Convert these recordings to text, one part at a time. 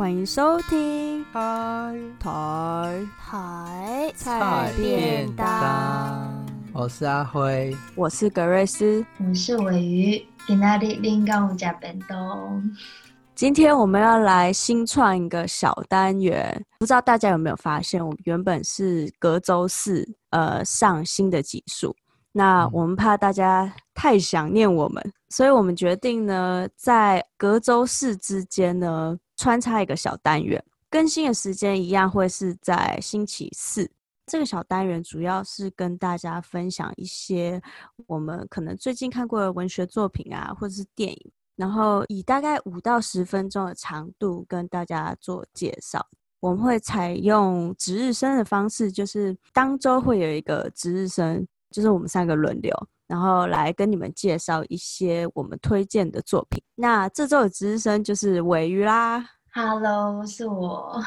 欢迎收听台台台。菜便当。我是阿辉，我是格瑞斯，我是尾鱼。今天临港有加便当。今天我们要来新创一个小单元，不知道大家有没有发现，我们原本是隔周四呃上新的集数，那我们怕大家太想念我们，所以我们决定呢，在隔周四之间呢穿插一个小单元，更新的时间一样会是在星期四。这个小单元主要是跟大家分享一些我们可能最近看过的文学作品啊，或者是电影，然后以大概五到十分钟的长度跟大家做介绍。我们会采用值日生的方式，就是当周会有一个值日生，就是我们三个轮流，然后来跟你们介绍一些我们推荐的作品。那这周的值日生就是尾鱼啦，Hello，是我。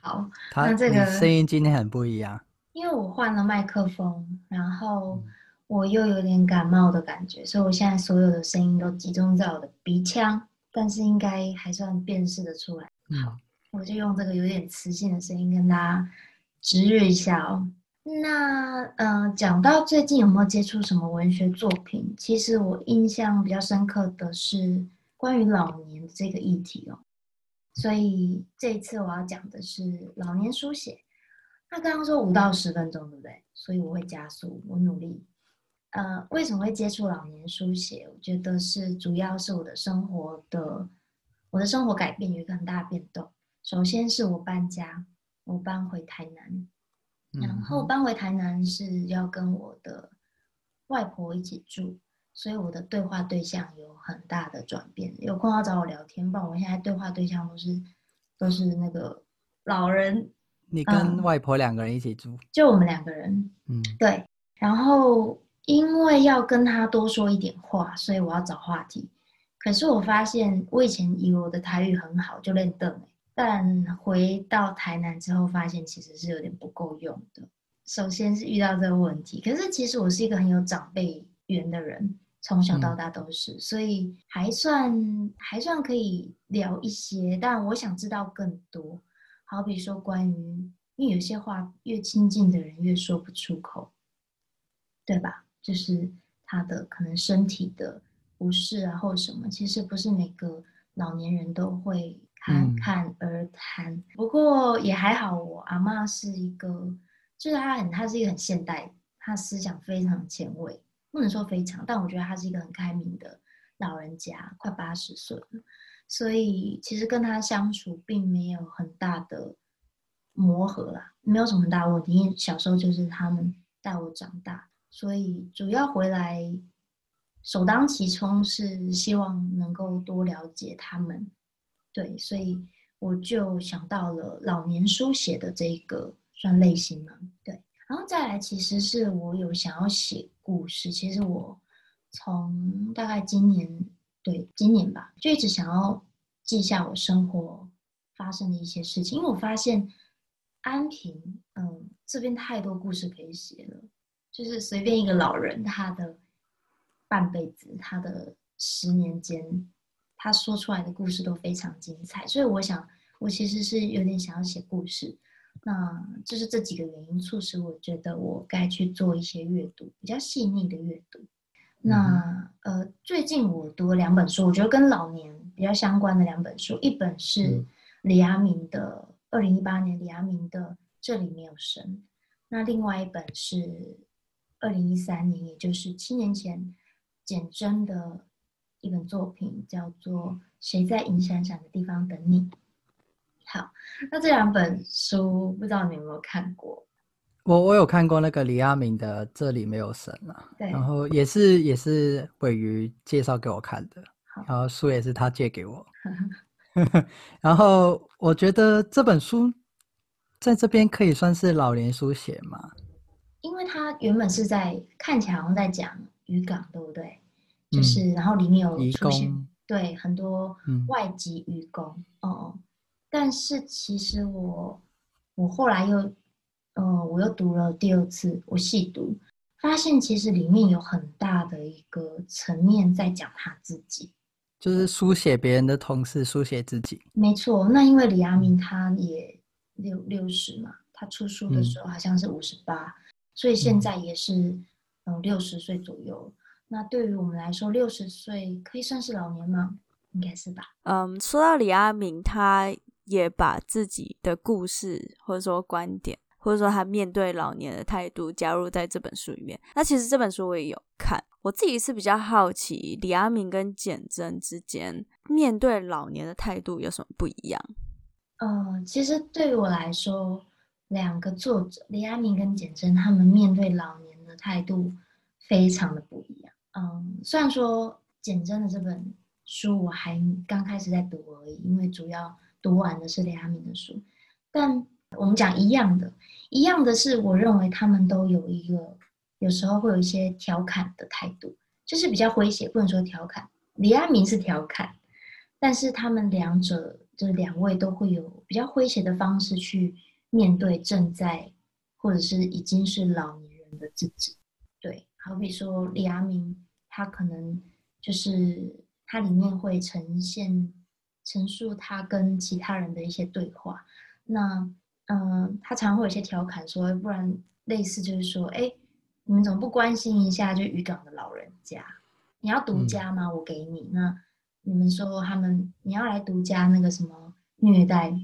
好，他那这个声音今天很不一样，因为我换了麦克风，然后我又有点感冒的感觉，所以我现在所有的声音都集中在我的鼻腔，但是应该还算辨识的出来。好，我就用这个有点磁性的声音跟大家值日一下哦。那呃，讲到最近有没有接触什么文学作品？其实我印象比较深刻的是关于老年这个议题哦。所以这一次我要讲的是老年书写。那刚刚说五到十分钟，对不对？所以我会加速，我努力。呃，为什么会接触老年书写？我觉得是主要是我的生活的，我的生活改变有一个很大的变动。首先是我搬家，我搬回台南，然后搬回台南是要跟我的外婆一起住。所以我的对话对象有很大的转变，有空要找我聊天，不然我现在对话对象都是都是那个老人。你跟外婆两个人一起住？嗯，就我们两个人。嗯，对。然后因为要跟他多说一点话，所以我要找话题。可是我发现，我以前以为我的台语很好，就练邓，但回到台南之后，发现其实是有点不够用的。首先是遇到这个问题，可是其实我是一个很有长辈缘的人。从小到大都是，嗯、所以还算还算可以聊一些，但我想知道更多。好比说关于，因为有些话越亲近的人越说不出口，对吧？就是他的可能身体的不适啊，或什么，其实不是每个老年人都会侃侃而谈。不过也还好，我阿嬷是一个，就是她很，她是一个很现代，她思想非常前卫。不能说非常，但我觉得她是一个很开明的老人家，快八十岁了，所以其实跟他相处并没有很大的磨合啦，没有什么很大问题。因为小时候就是他们带我长大，所以主要回来首当其冲是希望能够多了解他们。对，所以我就想到了老年书写的这个算类型嘛，对。然后再来，其实是我有想要写故事。其实我从大概今年，对，今年吧，就一直想要记下我生活发生的一些事情。因为我发现安平，嗯，这边太多故事可以写了。就是随便一个老人，他的半辈子，他的十年间，他说出来的故事都非常精彩。所以我想，我其实是有点想要写故事。那就是这几个原因促使我觉得我该去做一些阅读，比较细腻的阅读。那呃，最近我读了两本书，我觉得跟老年比较相关的两本书，一本是李亚明的二零一八年李亚明的《这里没有神》，那另外一本是二零一三年，也就是七年前简真的一本作品，叫做《谁在银闪闪的地方等你》。好，那这两本书不知道你有没有看过？我我有看过那个李亚明的《这里没有神》啊，对，然后也是也是尾鱼介绍给我看的，好然后书也是他借给我，然后我觉得这本书在这边可以算是老年书写嘛，因为他原本是在看起来好像在讲渔港，对不对？就是、嗯、然后里面有出现对很多外籍愚工，嗯、哦。但是其实我，我后来又，呃，我又读了第二次，我细读，发现其实里面有很大的一个层面在讲他自己，就是书写别人的同时书写自己。没错，那因为李阿明他也六六十嘛，他出书的时候好像是五十八，所以现在也是嗯六十岁左右。那对于我们来说，六十岁可以算是老年吗？应该是吧。嗯，说到李阿明，他也把自己的故事或者说观点。或者说他面对老年的态度加入在这本书里面。那其实这本书我也有看，我自己是比较好奇李阿明跟简真之间面对老年的态度有什么不一样？嗯、呃，其实对于我来说，两个作者李阿明跟简真他们面对老年的态度非常的不一样。嗯，虽然说简真的这本书我还刚开始在读而已，因为主要读完的是李阿明的书，但。我们讲一样的，一样的是，我认为他们都有一个，有时候会有一些调侃的态度，就是比较诙谐，不能说调侃。李阿明是调侃，但是他们两者就是两位都会有比较诙谐的方式去面对正在或者是已经是老年人的自己。对，好比说李阿明，他可能就是他里面会呈现陈述他跟其他人的一些对话，那。嗯，他常会有些调侃说，不然类似就是说，哎，你们怎么不关心一下就渔港的老人家？你要独家吗？我给你。那你们说他们你要来独家那个什么虐待，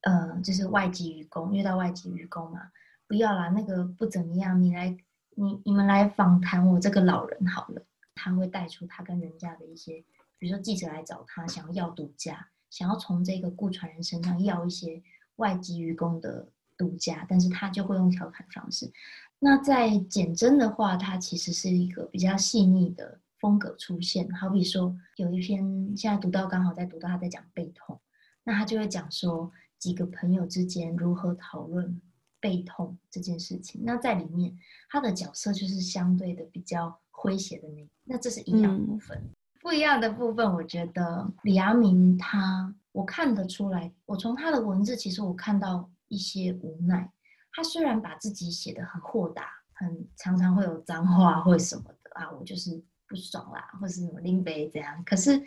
呃，就是外籍渔工虐待外籍渔工嘛？不要啦，那个不怎么样。你来，你你们来访谈我这个老人好了。他会带出他跟人家的一些，比如说记者来找他，想要要独家，想要从这个顾传人身上要一些。外籍渔工的独家，但是他就会用调侃方式。那在简真的话，他其实是一个比较细腻的风格出现。好比说，有一篇现在读到刚好在读到他在讲背痛，那他就会讲说几个朋友之间如何讨论背痛这件事情。那在里面，他的角色就是相对的比较诙谐的那，那这是一样的部分。嗯、不一样的部分，我觉得李阳明他。我看得出来，我从他的文字，其实我看到一些无奈。他虽然把自己写得很豁达，很常常会有脏话或什么的啊，我就是不爽啦，或是什么拎杯这样。可是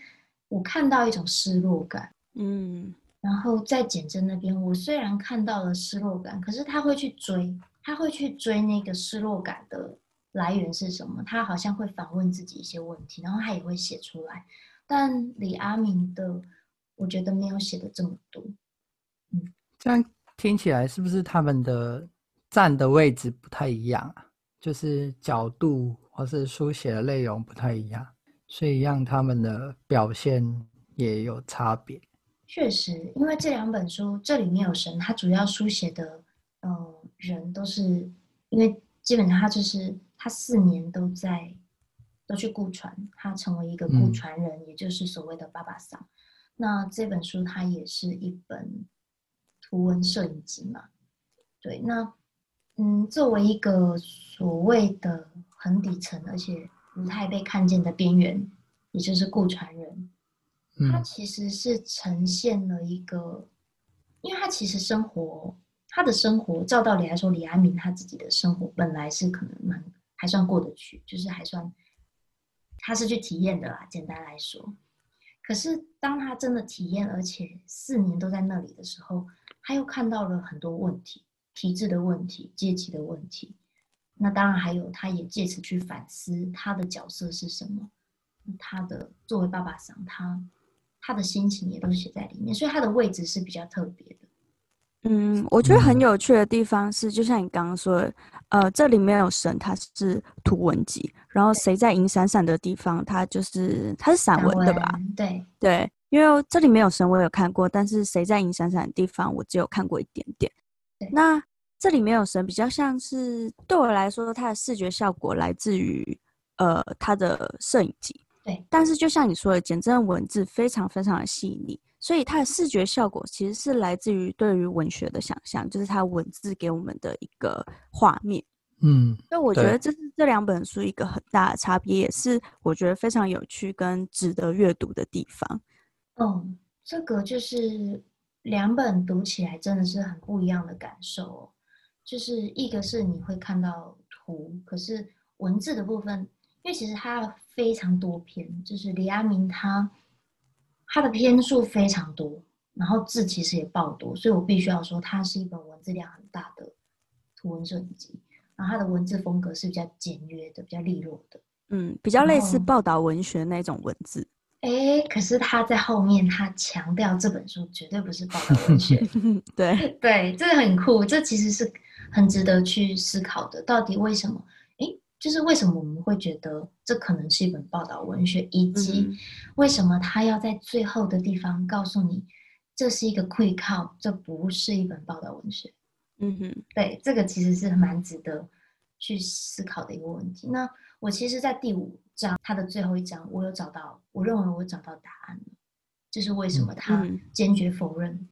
我看到一种失落感，嗯。然后在简真那边，我虽然看到了失落感，可是他会去追，他会去追那个失落感的来源是什么？他好像会反问自己一些问题，然后他也会写出来。但李阿明的。我觉得没有写的这么多，嗯，这样听起来是不是他们的站的位置不太一样啊？就是角度或是书写的内容不太一样，所以让他们的表现也有差别。确实，因为这两本书，这里面有神，他主要书写的，呃，人都是因为基本上他就是他四年都在都去雇船，他成为一个雇船人，嗯，也就是所谓的爸爸桑。那这本书它也是一本图文摄影集嘛？对，那嗯，作为一个所谓的很底层而且不太被看见的边缘，也就是雇船人，他其实是呈现了一个，因为他其实生活，他的生活，照道理来说，李安明他自己的生活本来是可能蛮还算过得去，就是还算他是去体验的啦，简单来说。可是，当他真的体验，而且四年都在那里的时候，他又看到了很多问题，体制的问题、阶级的问题。那当然还有，他也借此去反思他的角色是什么。他的作为爸爸想，他他的心情也都写在里面，所以他的位置是比较特别的。嗯，我觉得很有趣的地方是，就像你刚刚说的，呃，这里面有神，它是图文集，然后谁在银闪闪的地方，它就是它是散文，散文对吧？对对，因为这里面有神，我有看过，但是谁在银闪闪的地方，我只有看过一点点。那这里面有神，比较像是对我来说，它的视觉效果来自于呃它的摄影集，对。但是就像你说的，简真的文字非常非常的细腻。所以它的视觉效果其实是来自于对于文学的想象，就是它文字给我们的一个画面。嗯，所以我觉得这是这两本书一个很大的差别，也是我觉得非常有趣跟值得阅读的地方。嗯，这个就是两本读起来真的是很不一样的感受。就是一个是你会看到图，可是文字的部分，因为其实它非常多篇，就是李阿明他。他的篇数非常多，然后字其实也爆多，所以我必须要说，它是一本文字量很大的图文摄影集。然后它的文字风格是比较简约的，比较利落的，嗯，比较类似报道文学那种文字。哎，可是他在后面他强调这本书绝对不是报道文学。对对，这个很酷，这其实是很值得去思考的。到底为什么？哎，就是为什么我们会觉得这可能是一本报道文学，以及为什么他要在最后的地方告诉你，这是一个溃靠，这不是一本报道文学。嗯哼，对，这个其实是蛮值得去思考的一个问题。那我其实，在第五章它的最后一章，我有找到，我认为我找到答案了，就是为什么他坚决否认。嗯、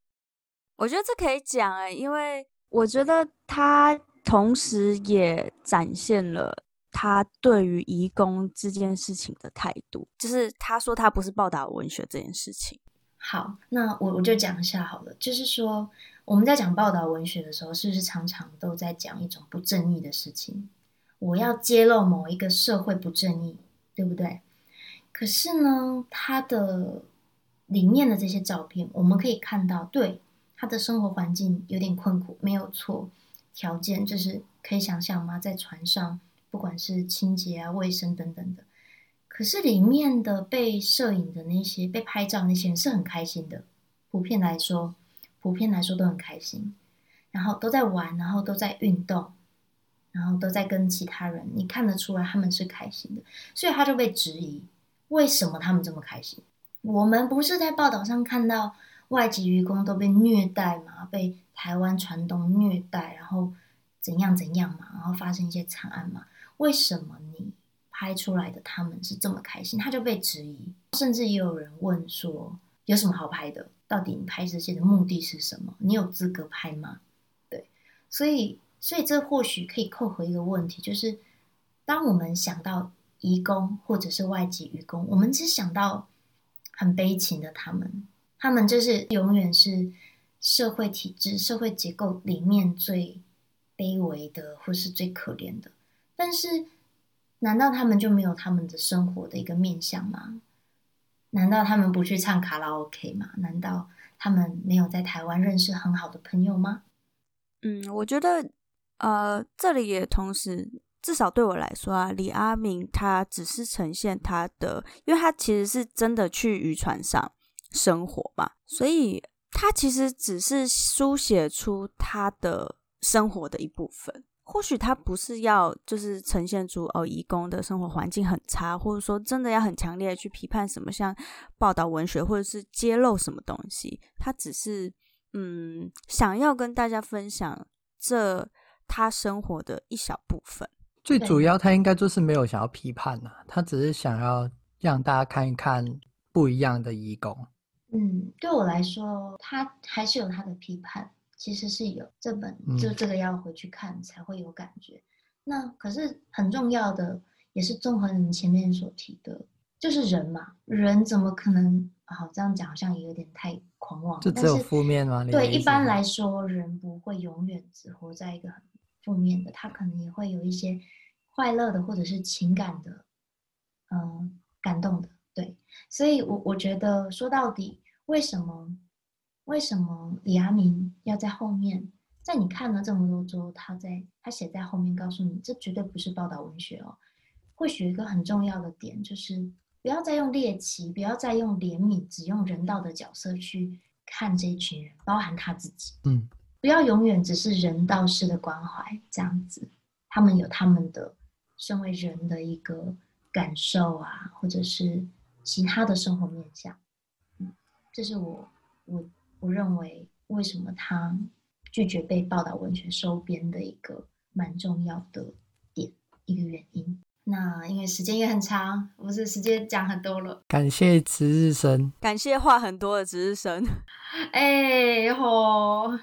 我觉得这可以讲哎、欸，因为我觉得他同时也展现了他对于移工这件事情的态度，就是他说他不是报道文学这件事情。好，那我我就讲一下好了，就是说我们在讲报道文学的时候，是不是常常都在讲一种不正义的事情？我要揭露某一个社会不正义，对不对？可是呢，他的里面的这些照片，我们可以看到，对他的生活环境有点困苦，没有错。条件就是可以想象吗？在船上，不管是清洁啊、卫生等等的。可是里面的被摄影的那些、被拍照那些人是很开心的，普遍来说，普遍来说都很开心，然后都在玩，然后都在运动。然后都在跟其他人，你看得出来他们是开心的，所以他就被质疑，为什么他们这么开心？我们不是在报道上看到外籍渔工都被虐待吗？被台湾船东虐待，然后怎样怎样嘛？然后发生一些惨案嘛？为什么你拍出来的他们是这么开心？他就被质疑，甚至也有人问说，有什么好拍的？到底你拍这些的目的是什么？你有资格拍吗？对，所以。所以这或许可以扣回一个问题，就是当我们想到移工或者是外籍渔工，我们只想到很悲情的他们，他们就是永远是社会体制、社会结构里面最卑微的，或是最可怜的。但是，难道他们就没有他们的生活的一个面向吗？难道他们不去唱卡拉 OK 吗？难道他们没有在台湾认识很好的朋友吗？嗯，我觉得。呃，这里也同时，至少对我来说啊，李阿明他只是呈现他的，因为他其实是真的去渔船上生活嘛，所以他其实只是书写出他的生活的一部分。或许他不是要就是呈现出哦，移工的生活环境很差，或者说真的要很强烈的去批判什么，像报道文学或者是揭露什么东西，他只是嗯，想要跟大家分享这。他生活的一小部分，最主要他应该就是没有想要批判呐、啊，他只是想要让大家看一看不一样的移工。嗯，对我来说，他还是有他的批判，其实是有这本就这个要回去看才会有感觉。嗯、那可是很重要的，也是综合你前面所提的，就是人嘛，人怎么可能？好，这样讲好像也有点太狂妄，就只有负面吗？对，一般来说，人不会永远只活在一个很。负面的，他可能也会有一些快乐的，或者是情感的，嗯，感动的，对。所以我，我我觉得说到底，为什么为什么李阿明要在后面，在你看了这么多之后，他在他写在后面告诉你，这绝对不是报道文学哦。或许一个很重要的点就是，不要再用猎奇，不要再用怜悯，只用人道的角色去看这一群人，包含他自己，嗯。不要永远只是人道式的关怀这样子，他们有他们的身为人的一个感受啊，或者是其他的生活面向。嗯，这是我我我认为为什么他拒绝被报道文学收编的一个蛮重要的点，一个原因。那因为时间也很长，不是时间讲很多了。感谢值日生，感谢话很多的值日生。哎吼，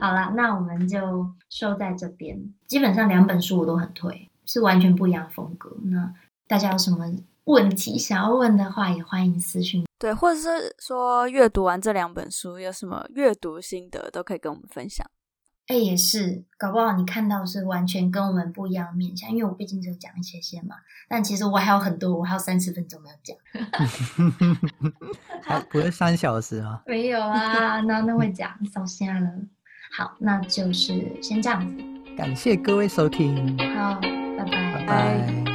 好了，那我们就收在这边。基本上两本书我都很推，是完全不一样的风格。那大家有什么问题想要问的话，也欢迎私讯。对，或者是说阅读完这两本书有什么阅读心得，都可以跟我们分享。哎，也是，搞不好你看到是完全跟我们不一样的面相，因为我毕竟只有讲一些些嘛。但其实我还有很多，我还有三十分钟没有讲。还不是三小时吗？没有啊，那那会讲，烧瞎了。好，那就是先这样子。感谢各位收听。好，拜拜。拜拜。